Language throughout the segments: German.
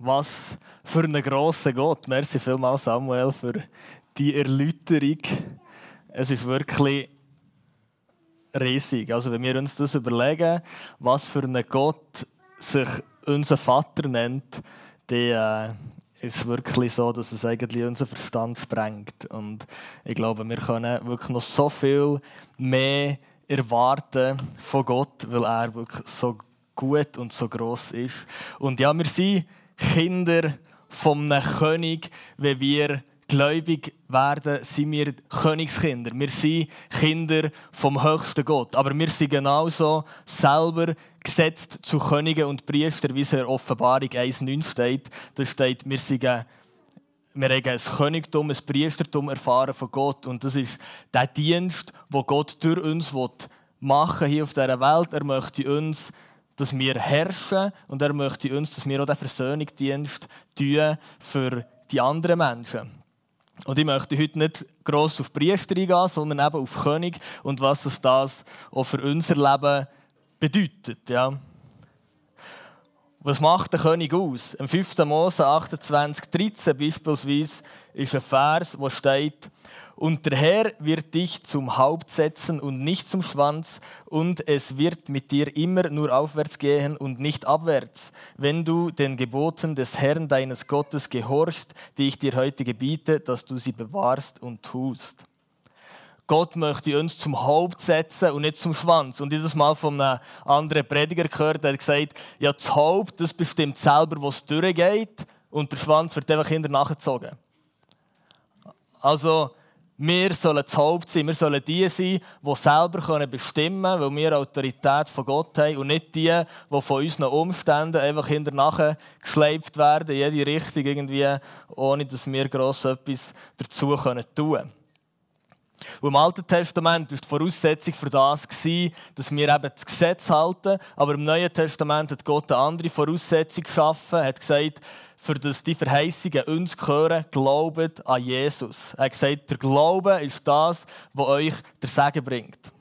Was für einen grossen Gott. Merci vielmals, Samuel, für die Erläuterung. Es ist wirklich riesig. Also, wenn wir uns das überlegen, was für einen Gott sich unser Vater nennt, dann äh, ist wirklich so, dass es eigentlich unseren Verstand sprengt. Und ich glaube, wir können wirklich noch so viel mehr erwarten von Gott, weil er wirklich so gut und so groß ist. Und ja, wir sind Kinder einem König, wenn wir gläubig werden, sind wir Königskinder. Wir sind Kinder vom höchsten Gott. Aber wir sind genauso selber gesetzt zu Königen und Priestern, wie es in der Offenbarung 1,9 steht. Da steht, wir sind wir haben ein Königtum, ein Priestertum erfahren von Gott. Und das ist der Dienst, den Gott durch uns machen hier auf dieser Welt. Er möchte uns dass wir herrschen und er möchte uns, dass wir auch den Versöhnungsdienst tun für die anderen Menschen. Und ich möchte heute nicht gross auf Priester eingehen, sondern eben auf König und was das auch für unser Leben bedeutet. Ja. Was macht der König aus? Im 5. Mose 28, 13 beispielsweise ist ein Vers, wo steht, und der Herr wird dich zum Haupt setzen und nicht zum Schwanz, und es wird mit dir immer nur aufwärts gehen und nicht abwärts, wenn du den Geboten des Herrn deines Gottes gehorchst, die ich dir heute gebiete, dass du sie bewahrst und tust. Gott möchte uns zum Haupt setzen und nicht zum Schwanz. Und das mal von einem anderen Prediger gehört, der hat gesagt, ja, das Haupt, das bestimmt selber, wo es durchgeht, und der Schwanz wird einfach hinter nachgezogen. Also, wir sollen das Haupt sein, wir sollen die sein, die selber bestimmen können, weil wir Autorität von Gott haben und nicht die, die von unseren Umständen einfach hinterher geschleift werden, in jede Richtung irgendwie, ohne dass wir gross etwas dazu tun können. Und Im Alten Testament war die Voraussetzung für das, dass wir eben das Gesetz halten. Aber im Neuen Testament hat Gott eine andere Voraussetzung geschaffen. Hat gesagt, für das die Verheißungen uns gehören, glaubt an Jesus. Er hat gesagt, der Glaube ist das, was euch der Segen bringt.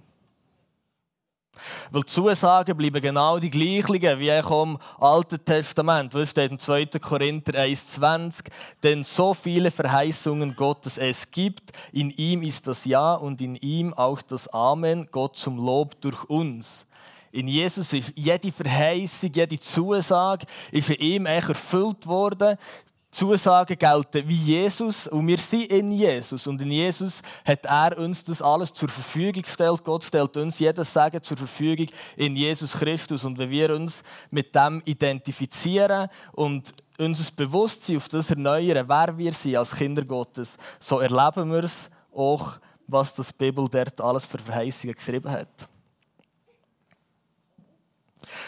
Weil die Zusagen bleiben genau die gleichen wie auch im Alten Testament. Was steht in 2. Korinther 1,20? Denn so viele Verheißungen Gottes es gibt, in ihm ist das Ja und in ihm auch das Amen, Gott zum Lob durch uns. In Jesus ist jede Verheißung, jede Zusage ist in ihm erfüllt worden. Zusagen gelten wie Jesus und wir sind in Jesus. Und in Jesus hat er uns das alles zur Verfügung gestellt. Gott stellt uns jedes Sagen zur Verfügung in Jesus Christus. Und wenn wir uns mit dem identifizieren und unser Bewusstsein auf das erneuern, wer wir sind als Kinder Gottes, so erleben wir es auch, was das Bibel dort alles für Verheißungen geschrieben hat.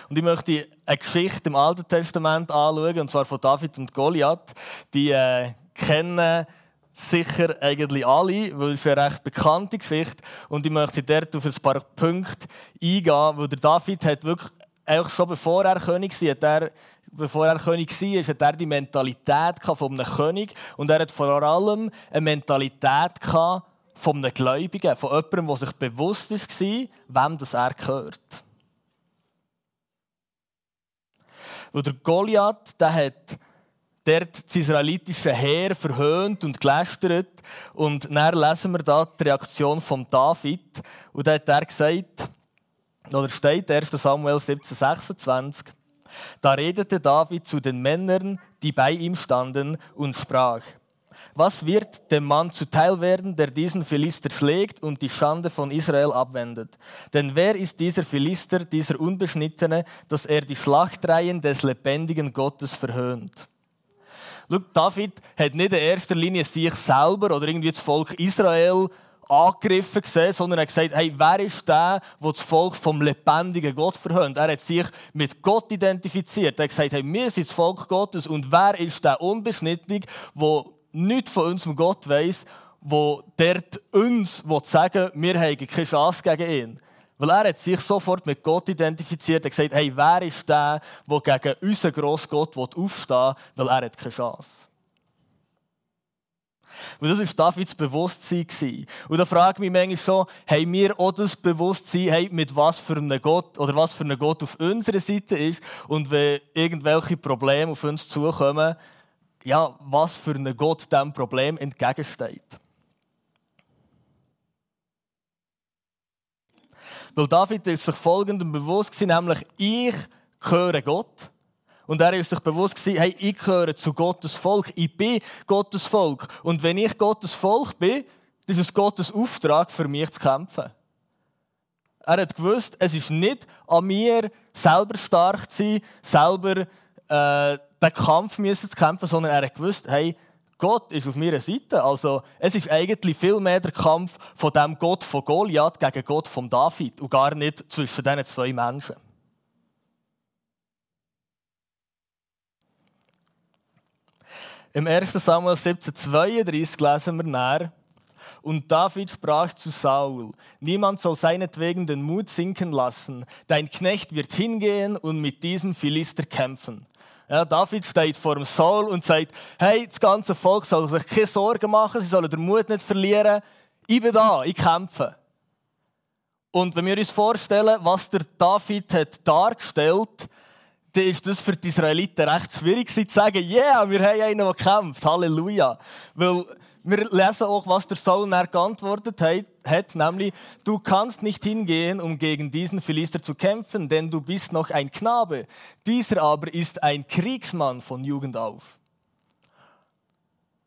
Und ich möchte eine Geschichte im Alten Testament anschauen, und zwar von David und Goliath. Die äh, kennen sicher eigentlich alle, weil es eine recht bekannte Geschichte Und ich möchte dort auf ein paar Punkte eingehen, weil der David hat wirklich, eigentlich schon bevor er König war, hat er bevor er König war, hat er die Mentalität von einem König und er hat vor allem eine Mentalität von einem Gläubigen, von jemandem, der sich bewusst war, wem das er gehört. Weil der Goliath, der hat dort das israelitische Heer verhöhnt und gelästert. Und dann lesen wir da die Reaktion von David. Und da hat er gesagt, oder steht 1. Samuel 17, 26, da redete David zu den Männern, die bei ihm standen, und sprach, was wird dem Mann zuteil werden, der diesen Philister schlägt und die Schande von Israel abwendet? Denn wer ist dieser Philister, dieser Unbeschnittene, dass er die Schlachtreihen des lebendigen Gottes verhöhnt? Schau, David hat nicht in erster Linie sich selber oder irgendwie das Volk Israel angegriffen gesehen, sondern er hat gesagt, hey, wer ist der, der das Volk vom lebendigen Gott verhöhnt? Er hat sich mit Gott identifiziert. Er hat gesagt, hey, wir sind das Volk Gottes und wer ist der Unbeschnittene, der nichts von unserem Gott weiss, wo dort uns sagen wir haben keine Chance gegen ihn. Weil er hat sich sofort mit Gott identifiziert und gesagt, hey, wer ist der, der gegen unseren grossen Gott aufstehen will, weil er hat keine Chance. Und das war Davids Bewusstsein. Und da frage ich mich manchmal so, haben wir auch das Bewusstsein, hey, mit was für einem Gott oder was für Gott auf unserer Seite ist und wenn irgendwelche Probleme auf uns zukommen, ja, was für ein Gott diesem Problem entgegensteht. Weil David ist sich folgendem bewusst gewesen, nämlich ich gehöre Gott. Und er ist sich bewusst gewesen, hey, ich gehöre zu Gottes Volk. Ich bin Gottes Volk. Und wenn ich Gottes Volk bin, dann ist es Gottes Auftrag, für mich zu kämpfen. Er hat gewusst, es ist nicht an mir, selber stark zu sein, selber äh, den Kampf müssen zu kämpfen, sondern er hat gewusst, hey, Gott ist auf meiner Seite. Also, es ist eigentlich viel mehr der Kampf von dem Gott von Goliath gegen Gott von David und gar nicht zwischen diesen zwei Menschen. Im 1. Samuel 17,32 lesen wir näher. Und David sprach zu Saul: Niemand soll seinetwegen den Mut sinken lassen. Dein Knecht wird hingehen und mit diesem Philister kämpfen. Ja, David steht vor dem Saul und sagt: Hey, das ganze Volk soll sich keine Sorgen machen, sie sollen den Mut nicht verlieren. Ich bin da, ich kämpfe. Und wenn wir uns vorstellen, was der David hat dargestellt hat, dann ist das für die Israeliten recht schwierig zu sagen, ja, yeah, wir haben einen, der kämpft, Halleluja. Weil wir lesen auch, was der Saul geantwortet hat, nämlich, du kannst nicht hingehen, um gegen diesen Philister zu kämpfen, denn du bist noch ein Knabe. Dieser aber ist ein Kriegsmann von Jugend auf.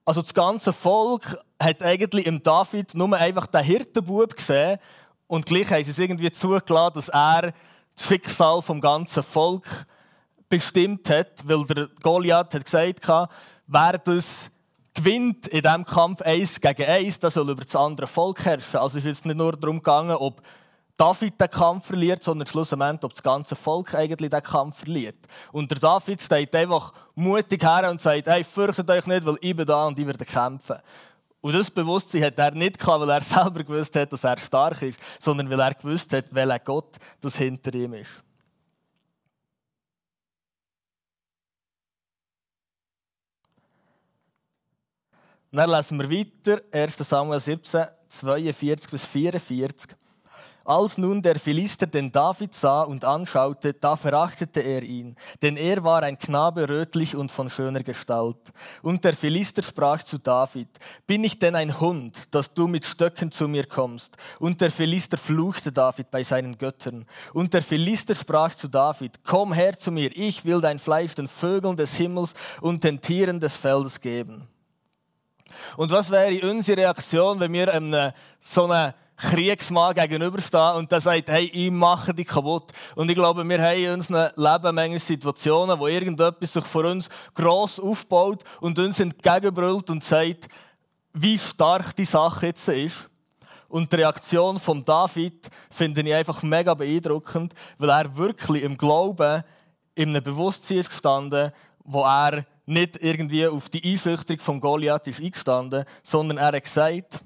Also das ganze Volk hat eigentlich im David nur einfach den Hirtenbub gesehen und gleich haben sie es irgendwie zugelassen, dass er das Schicksal vom ganzen Volk bestimmt hat, weil der Goliath hat gesagt hat, wer das gewinnt in diesem Kampf eins gegen eins, das soll über das andere Volk herrschen. Also ist jetzt nicht nur darum gegangen, ob David den Kampf verliert, sondern schlussendlich, ob das ganze Volk eigentlich den Kampf verliert. Und der David steht einfach mutig her und sagt, hey, fürchtet euch nicht, weil ich bin da und ich werde kämpfen. Und das Bewusstsein hat er nicht gehabt, weil er selber gewusst hat, dass er stark ist, sondern weil er gewusst hat, welcher Gott das hinter ihm ist. Und dann lesen wir weiter, 1. Samuel 17, 42 bis 44. Als nun der Philister den David sah und anschaute, da verachtete er ihn, denn er war ein Knabe rötlich und von schöner Gestalt. Und der Philister sprach zu David, bin ich denn ein Hund, dass du mit Stöcken zu mir kommst? Und der Philister fluchte David bei seinen Göttern. Und der Philister sprach zu David, komm her zu mir, ich will dein Fleisch den Vögeln des Himmels und den Tieren des Feldes geben. Und was wäre unsere Reaktion, wenn wir einem so einem Kriegsmann gegenüberstehen und der sagt, hey, ich mache dich kaputt. Und ich glaube, wir haben in unserem Leben manchmal Situationen, wo irgendetwas sich vor uns gross aufbaut und uns entgegenbrüllt und sagt, wie stark die Sache jetzt ist. Und die Reaktion von David finde ich einfach mega beeindruckend, weil er wirklich im Glauben, in einem Bewusstsein ist gestanden, wo er nicht irgendwie auf die Einschüchterung von Goliath ist eingestanden, sondern er hat gesagt,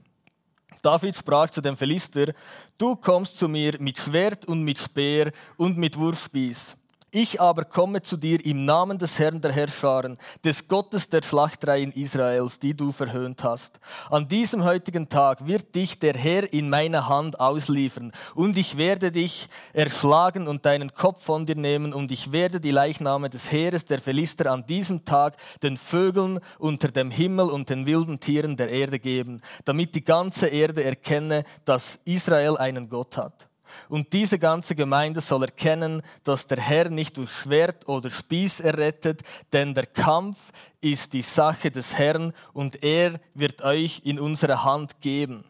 David sprach zu dem Philister, du kommst zu mir mit Schwert und mit Speer und mit Wurfspieß. Ich aber komme zu dir im Namen des Herrn der Herrscharen, des Gottes der Schlachtreihen Israels, die du verhöhnt hast. An diesem heutigen Tag wird dich der Herr in meine Hand ausliefern, und ich werde dich erschlagen und deinen Kopf von dir nehmen, und ich werde die Leichname des Heeres der Philister an diesem Tag den Vögeln unter dem Himmel und den wilden Tieren der Erde geben, damit die ganze Erde erkenne, dass Israel einen Gott hat. Und diese ganze Gemeinde soll erkennen, dass der Herr nicht durch Schwert oder Spieß errettet, denn der Kampf ist die Sache des Herrn und er wird euch in unsere Hand geben.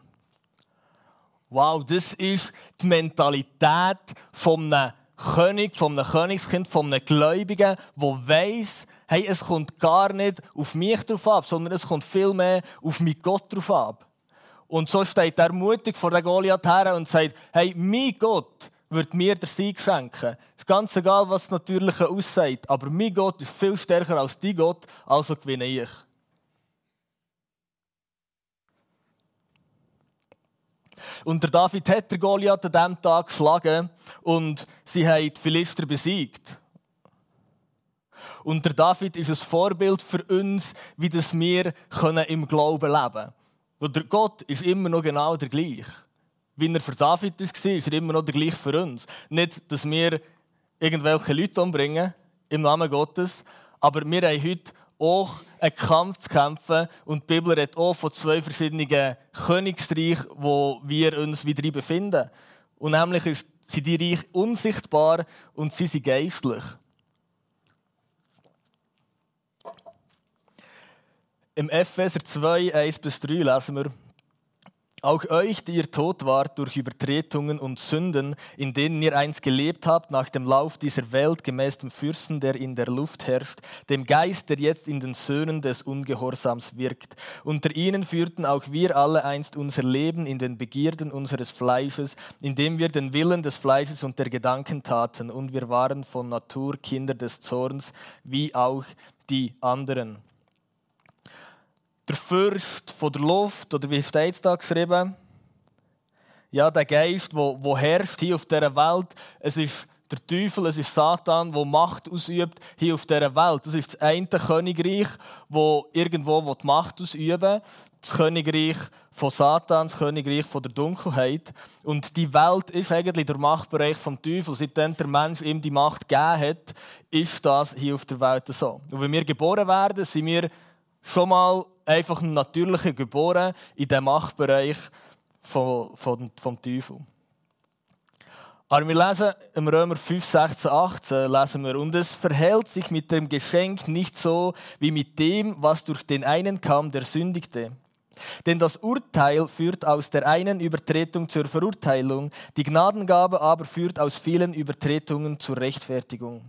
Wow, das ist die Mentalität einem König, einem Königskind, einem Gläubigen, wo weiß, hey, es kommt gar nicht auf mich drauf ab, sondern es kommt vielmehr auf mich Gott drauf ab. Und so steht er mutig vor der Goliath her und sagt, hey, mein Gott wird mir den Sieg schenken. Es ist ganz egal, was das Natürliche aussieht, aber mein Gott ist viel stärker als dein Gott, also gewinne ich. Und der David hat der Goliath an diesem Tag geschlagen und sie haben die Philister besiegt. Und der David ist ein Vorbild für uns, wie das wir im Glauben leben können. Der Gott ist immer noch genau der gleiche. Wie er für David war, ist er immer noch der gleiche für uns. Nicht, dass wir irgendwelche Leute umbringen im Namen Gottes, aber wir haben heute auch einen Kampf zu kämpfen und die Bibel redet auch von zwei verschiedenen Königreichen, wo wir uns wieder befinden. Und nämlich sind die Reich unsichtbar und sie sind geistlich. Im Epheser 2, 1 bis 3 lesen wir, auch euch, die ihr tot wart durch Übertretungen und Sünden, in denen ihr einst gelebt habt, nach dem Lauf dieser Welt, gemäß dem Fürsten, der in der Luft herrscht, dem Geist, der jetzt in den Söhnen des Ungehorsams wirkt. Unter ihnen führten auch wir alle einst unser Leben in den Begierden unseres Fleisches, indem wir den Willen des Fleisches und der Gedanken taten, und wir waren von Natur Kinder des Zorns, wie auch die anderen der Fürst von der Luft, oder wie steht es da geschrieben? Ja, der Geist, wo, wo herrscht hier auf dieser Welt. Es ist der Teufel, es ist Satan, der Macht ausübt hier auf dieser Welt. Das ist das eine Königreich, wo irgendwo die Macht ausüben das Königreich von Satan, das Königreich von der Dunkelheit. Und die Welt ist eigentlich der Machtbereich vom Teufel. Seitdem der Mensch ihm die Macht gegeben hat, ist das hier auf der Welt so. Und wenn wir geboren werden, sind wir schon mal einfach ein natürlicher geboren in dem Machtbereich vom, vom, vom Teufel. Aber wir lesen im Römer 5, 16, 18, lesen wir, und es verhält sich mit dem Geschenk nicht so wie mit dem, was durch den einen kam, der sündigte. Denn das Urteil führt aus der einen Übertretung zur Verurteilung, die Gnadengabe aber führt aus vielen Übertretungen zur Rechtfertigung.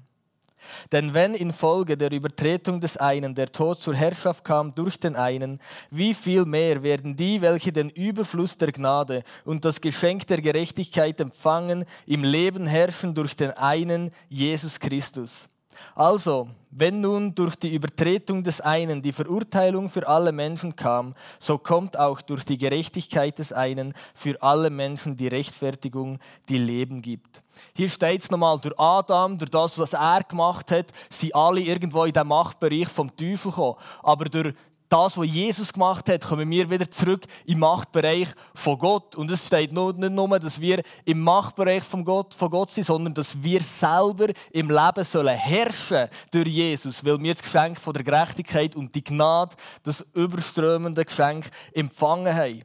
Denn wenn infolge der Übertretung des einen der Tod zur Herrschaft kam durch den einen, wie viel mehr werden die, welche den Überfluss der Gnade und das Geschenk der Gerechtigkeit empfangen, im Leben herrschen durch den einen, Jesus Christus. Also, wenn nun durch die Übertretung des einen die Verurteilung für alle Menschen kam, so kommt auch durch die Gerechtigkeit des einen für alle Menschen die Rechtfertigung, die Leben gibt. Hier steht es nochmal, durch Adam, durch das, was er gemacht hat, sind alle irgendwo in den Machtbereich vom Teufel gekommen. Aber durch das, was Jesus gemacht hat, kommen wir wieder zurück im Machtbereich von Gott. Und es steht nicht nur, dass wir im Machtbereich von Gott, von Gott sind, sondern dass wir selber im Leben sollen herrschen durch Jesus, weil wir das Geschenk von der Gerechtigkeit und die Gnade, das überströmende Geschenk, empfangen haben.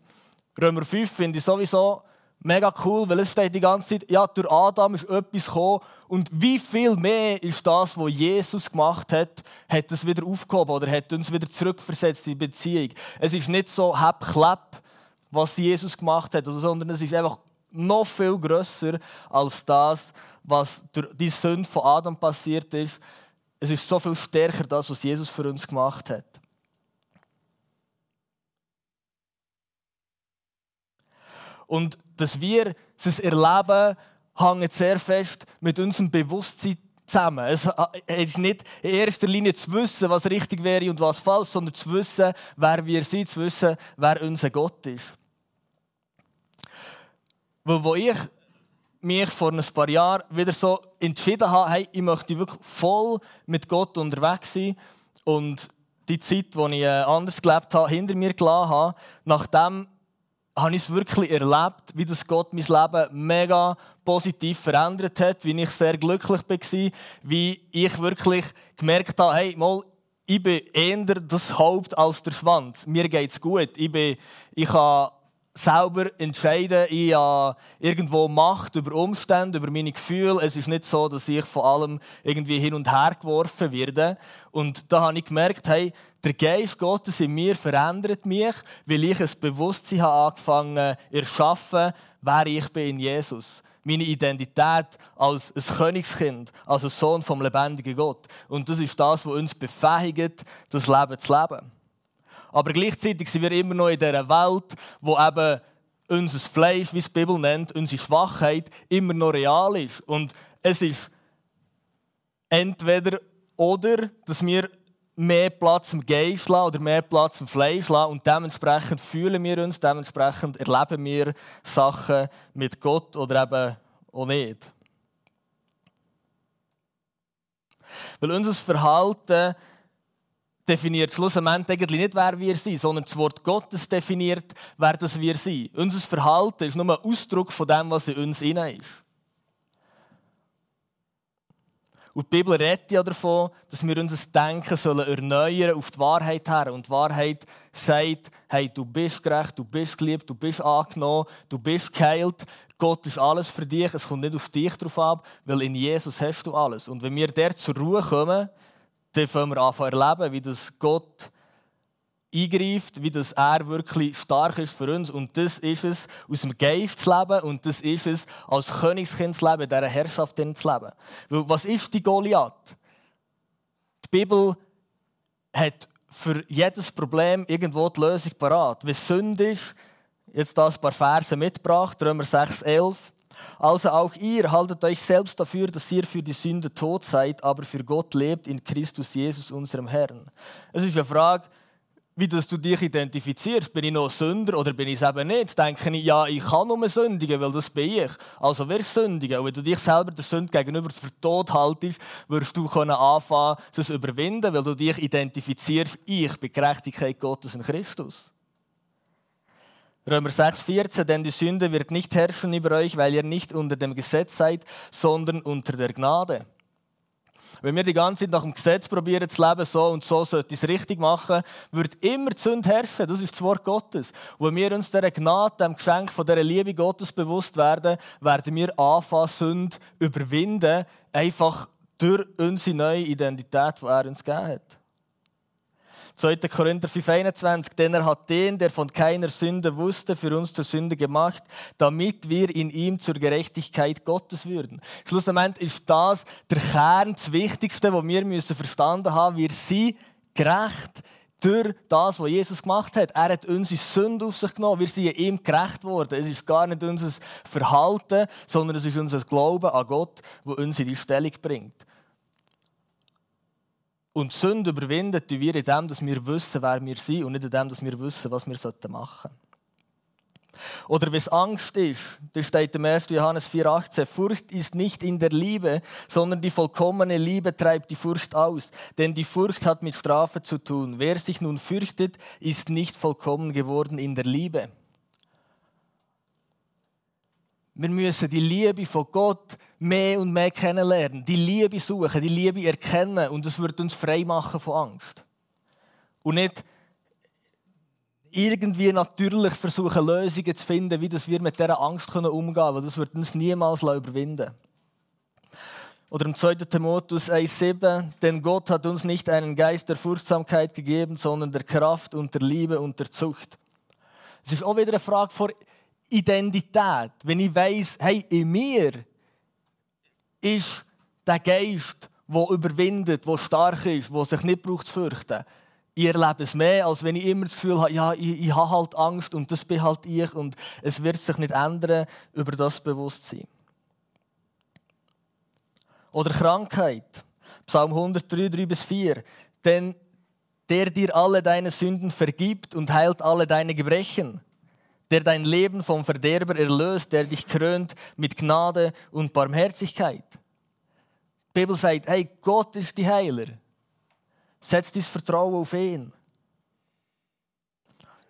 Römer 5 finde ich sowieso mega cool, weil es steht die ganze Zeit, ja, durch Adam ist etwas gekommen und wie viel mehr ist das, was Jesus gemacht hat, hat es wieder aufgehoben oder hat uns wieder zurückversetzt in die Beziehung. Es ist nicht so hab klapp, was Jesus gemacht hat, sondern es ist einfach noch viel größer als das, was durch die Sünde von Adam passiert ist. Es ist so viel stärker das, was Jesus für uns gemacht hat. Und dass wir es erleben, hängt sehr fest mit unserem Bewusstsein zusammen. Es ist nicht in erster Linie zu wissen, was richtig wäre und was falsch, sondern zu wissen, wer wir sind, zu wissen, wer unser Gott ist. Weil wo ich mich vor ein paar Jahren wieder so entschieden habe, hey, ich möchte wirklich voll mit Gott unterwegs sein und die Zeit, die ich äh, anders gelebt habe, hinter mir gelassen habe, nachdem habe ich es wirklich erlebt, wie das Gott mein Leben mega positiv verändert hat, wie ich sehr glücklich war, wie ich wirklich gemerkt habe, hey, mal, ich bin eher das Haupt als der Schwanz. Mir geht es gut. Ich, bin, ich kann selber entscheiden. Ich habe irgendwo Macht über Umstände, über meine Gefühle. Es ist nicht so, dass ich von allem irgendwie hin und her geworfen werde. Und da habe ich gemerkt, hey, der Geist Gottes in mir verändert mich, weil ich ein Bewusstsein habe angefangen zu erschaffen, wer ich bin in Jesus. Meine Identität als ein Königskind, als ein Sohn vom lebendigen Gott. Und das ist das, was uns befähigt, das Leben zu leben. Aber gleichzeitig sind wir immer noch in dieser Welt, wo eben unser Fleisch, wie es die Bibel nennt, unsere Schwachheit immer noch real ist. Und es ist entweder oder, dass wir mehr Platz im Geist lassen oder mehr Platz im Fleisch lassen und dementsprechend fühlen wir uns, dementsprechend erleben wir Sachen mit Gott oder eben auch nicht. Weil unser Verhalten definiert schlussendlich eigentlich nicht, wer wir sind, sondern das Wort Gottes definiert, wer das wir sind. Unser Verhalten ist nur ein Ausdruck von dem, was in uns inne ist. Und die Bibel redet ja davon, dass wir unser Denken sollen erneuern auf die Wahrheit her. Und die Wahrheit sagt, hey, du bist gerecht, du bist geliebt, du bist angenommen, du bist geheilt. Gott ist alles für dich, es kommt nicht auf dich drauf ab, weil in Jesus hast du alles. Und wenn wir der zur Ruhe kommen, dann können wir anfangen erleben, wie das Gott eingreift, wie das er wirklich stark ist für uns. Und das ist es, aus dem Geist zu leben und das ist es, als Königskind zu leben, dieser Herrschaft zu leben. Weil, was ist die Goliath? Die Bibel hat für jedes Problem irgendwo die Lösung parat. Wenn Sünde ist, jetzt da ein paar Verse mitgebracht, Römer 6, 11. Also auch ihr haltet euch selbst dafür, dass ihr für die Sünde tot seid, aber für Gott lebt in Christus Jesus, unserem Herrn. Es ist eine Frage, wie dass du dich identifizierst. Bin ich noch Sünder oder bin ich es eben nicht? Denke ich, ja, ich kann nur sündigen, weil das bin ich. Also wer sündigen? Und wenn du dich selber der Sünde gegenüber für tot haltest, wirst du können anfangen, zu überwinden, weil du dich identifizierst, ich bin Gerechtigkeit Gottes in Christus. Römer 6,14, denn die Sünde wird nicht herrschen über euch, weil ihr nicht unter dem Gesetz seid, sondern unter der Gnade. Wenn wir die ganze Zeit nach dem Gesetz probieren zu leben, so und so sollte ich es richtig machen, wird immer die Sünde herrschen. Das ist das Wort Gottes. Und wenn wir uns dieser Gnade, dem Geschenk von dieser Liebe Gottes bewusst werden, werden wir anfangen, Sünde überwinden, einfach durch unsere neue Identität, die er uns gegeben hat. 2. Korinther 5,21, denn er hat den, der von keiner Sünde wusste, für uns zur Sünde gemacht, damit wir in ihm zur Gerechtigkeit Gottes würden. Schlussendlich ist das der Kern, das Wichtigste, was wir müssen verstanden haben. Wir sind gerecht durch das, was Jesus gemacht hat. Er hat unsere Sünde auf sich genommen. Wir sind ihm gerecht worden. Es ist gar nicht unser Verhalten, sondern es ist unser Glauben an Gott, der uns in die Stellung bringt. Und Sünde überwinden wir in dem, dass wir wissen, wer wir sind und nicht in dem, dass wir wissen, was wir machen sollten. Oder wenn es Angst ist, das steht im 1. Johannes 4,18. Furcht ist nicht in der Liebe, sondern die vollkommene Liebe treibt die Furcht aus. Denn die Furcht hat mit Strafe zu tun. Wer sich nun fürchtet, ist nicht vollkommen geworden in der Liebe. Wir müssen die Liebe von Gott mehr und mehr kennenlernen, die Liebe suchen, die Liebe erkennen und es wird uns frei machen von Angst. Und nicht irgendwie natürlich versuchen, Lösungen zu finden, wie wir mit dieser Angst umgehen können, weil das wird uns niemals überwinden Oder im 2. Timotheus 1,7, denn Gott hat uns nicht einen Geist der Furchtsamkeit gegeben, sondern der Kraft und der Liebe und der Zucht. Es ist auch wieder eine Frage von Identität. Wenn ich weiß, hey, in mir ist der Geist, der überwindet, der stark ist, der sich nicht braucht zu fürchten. Ich erlebe es mehr, als wenn ich immer das Gefühl habe, ja, ich, ich habe halt Angst und das bin halt ich und es wird sich nicht ändern über das Bewusstsein. Oder Krankheit. Psalm 103, 3 bis 4. Denn der dir alle deine Sünden vergibt und heilt alle deine Gebrechen der dein Leben vom Verderber erlöst, der dich krönt mit Gnade und Barmherzigkeit. Die Bibel sagt, hey, Gott ist die Heiler. Setz dein Vertrauen auf ihn.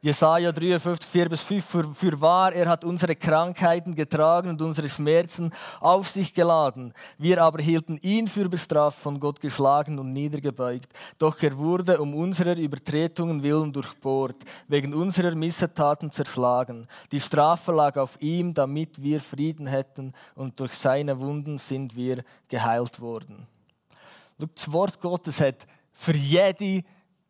Jesaja 53, 4 bis 5. Für, für wahr, er hat unsere Krankheiten getragen und unsere Schmerzen auf sich geladen. Wir aber hielten ihn für bestraft, von Gott geschlagen und niedergebeugt. Doch er wurde um unserer Übertretungen willen durchbohrt, wegen unserer Missetaten zerschlagen. Die Strafe lag auf ihm, damit wir Frieden hätten, und durch seine Wunden sind wir geheilt worden. Das Wort Gottes hat für jede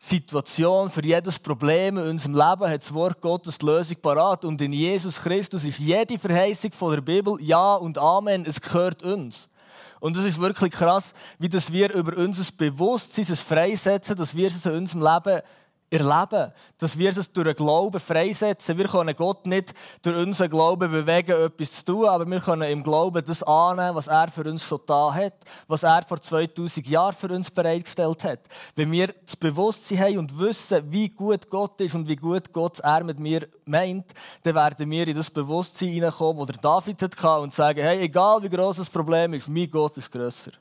Situation, für jedes Problem in unserem Leben hat das Wort Gottes die Lösung parat. Und in Jesus Christus ist jede Verheißung von der Bibel Ja und Amen. Es gehört uns. Und es ist wirklich krass, wie das wir über unser Bewusstsein es freisetzen, dass wir es in unserem Leben erleben, dass wir es durch den Glauben freisetzen. Wir können Gott nicht durch unseren Glauben bewegen, etwas zu tun, aber wir können im Glauben das annehmen, was er für uns schon da hat, was er vor 2000 Jahren für uns bereitgestellt hat. Wenn wir das Bewusstsein haben und wissen, wie gut Gott ist und wie gut Gott er mit mir meint, dann werden wir in das Bewusstsein hineinkommen, das David hatte und sagen, hey, egal wie groß das Problem ist, mein Gott ist grösser.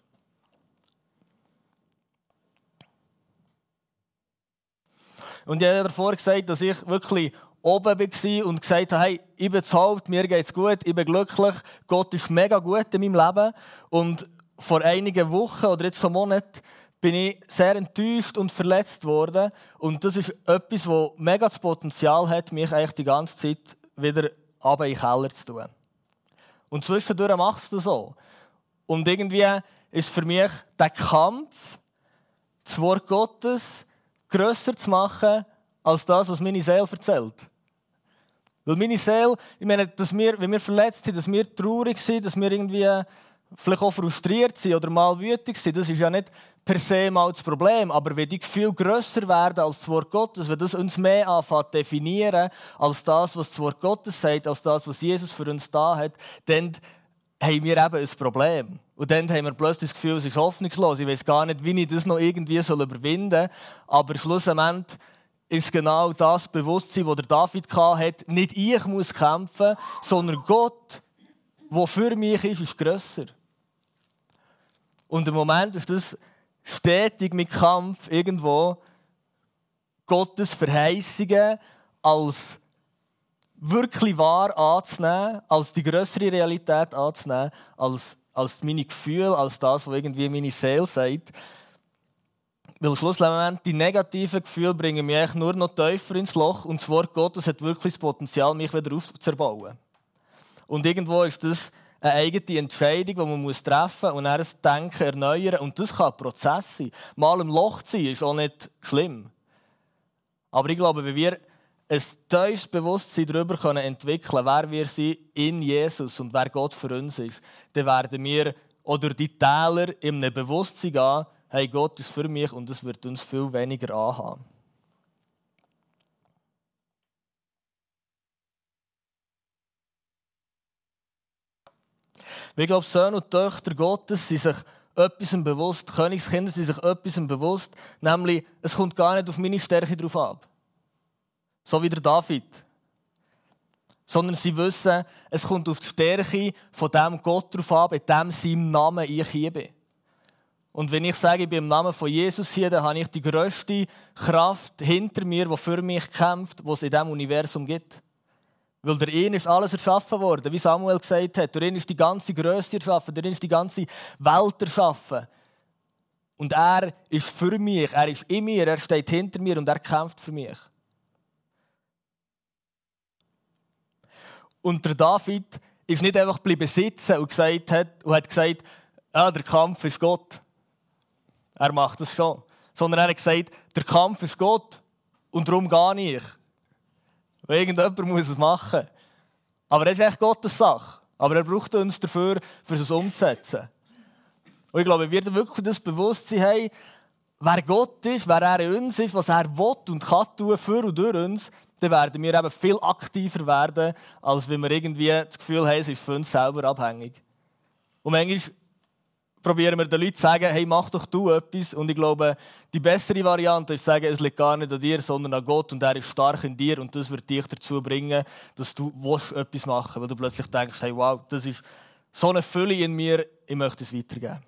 Und ich habe davor gesagt, dass ich wirklich oben war und gesagt habe, hey, ich bin das Haupt, mir geht es gut, ich bin glücklich, Gott ist mega gut in meinem Leben. Und vor einigen Wochen oder jetzt vor Monaten bin ich sehr enttäuscht und verletzt worden. Und das ist etwas, das mega das Potenzial hat, mich eigentlich die ganze Zeit wieder runter in den Keller zu tun. Und zwischendurch machst du das so. Und irgendwie ist für mich der Kampf, das Wort Gottes grösser zu machen, als das, was meine Seele erzählt. Weil meine Seele, ich meine, dass wir, wenn wir verletzt sind, dass wir traurig sind, dass wir irgendwie vielleicht auch frustriert sind oder mal wütend sind, das ist ja nicht per se mal das Problem. Aber wenn die Gefühle grösser werden als das Wort Gottes, wenn das uns mehr anfängt definieren als das, was das Wort Gottes sagt, als das, was Jesus für uns da hat, dann haben wir eben ein Problem. Und dann haben wir plötzlich das Gefühl, es ist hoffnungslos. Ich weiß gar nicht, wie ich das noch irgendwie überwinden soll. Aber schlussendlich ist genau das Bewusstsein, das David hatte. Nicht ich muss kämpfen, sondern Gott, der für mich ist, ist grösser. Und im Moment ist das stetig mit Kampf irgendwo Gottes Verheißungen als wirklich wahr anzunehmen, als die größere Realität anzunehmen, als, als meine Gefühle, als das, was irgendwie meine Seele sagt. Weil schlussendlich die negativen Gefühle bringen mich eigentlich nur noch tiefer ins Loch und das Wort Gottes hat wirklich das Potenzial, mich wieder aufzubauen. Und irgendwo ist das eine eigene Entscheidung, die man treffen muss und dann das Denken erneuern. Und das kann ein Prozess sein. Mal im Loch ziehen ist auch nicht schlimm. Aber ich glaube, wenn wir ein tiefes Bewusstsein darüber können entwickeln wer wir sind in Jesus und wer Gott für uns ist, dann werden wir durch die Täler in einem Bewusstsein gehen, hey, Gott ist für mich und es wird uns viel weniger anhaben. Ich glaube, Söhne und Töchter Gottes sind sich etwas bewusst, Königskinder sind sich etwas bewusst, nämlich, es kommt gar nicht auf meine Stärke drauf ab. So wie der David. Sondern sie wissen, es kommt auf die Stärke von dem Gott drauf ab, in dem seinem Namen ich hier bin. Und wenn ich sage, ich bin im Namen von Jesus hier, dann habe ich die grösste Kraft hinter mir, die für mich kämpft, was es in diesem Universum gibt. Weil durch ihn ist alles erschaffen worden, wie Samuel gesagt hat. Durch ihn ist die ganze Größe erschaffen, durch ihn ist die ganze Welt erschaffen. Und er ist für mich, er ist in mir, er steht hinter mir und er kämpft für mich. Und der David ist nicht einfach geblieben sitzen und, gesagt hat, und hat gesagt, ah, der Kampf ist Gott. Er macht das schon. Sondern er hat gesagt, der Kampf ist Gott und darum gehe ich. Weil irgendjemand muss es machen. Aber das ist echt Gottes Sache. Aber er braucht uns dafür, für es umzusetzen. Und ich glaube, wir wirklich das Bewusstsein haben, wer Gott ist, wer er in uns ist, was er will und kann tun für und durch uns, dann werden wir eben viel aktiver werden, als wenn wir irgendwie das Gefühl haben, es ist von uns selber abhängig. Und manchmal probieren wir den Leuten zu sagen, hey, mach doch du etwas. Und ich glaube, die bessere Variante ist zu sagen, es liegt gar nicht an dir, sondern an Gott und er ist stark in dir und das wird dich dazu bringen, dass du etwas machen willst, weil du plötzlich denkst, hey, wow, das ist so eine Fülle in mir, ich möchte es weitergeben.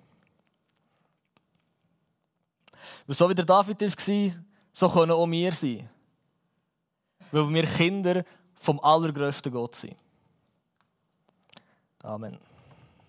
Weil so wie der David war, so können auch wir sein. Weil wir Kinder vom allergrößten Gott sind. Amen.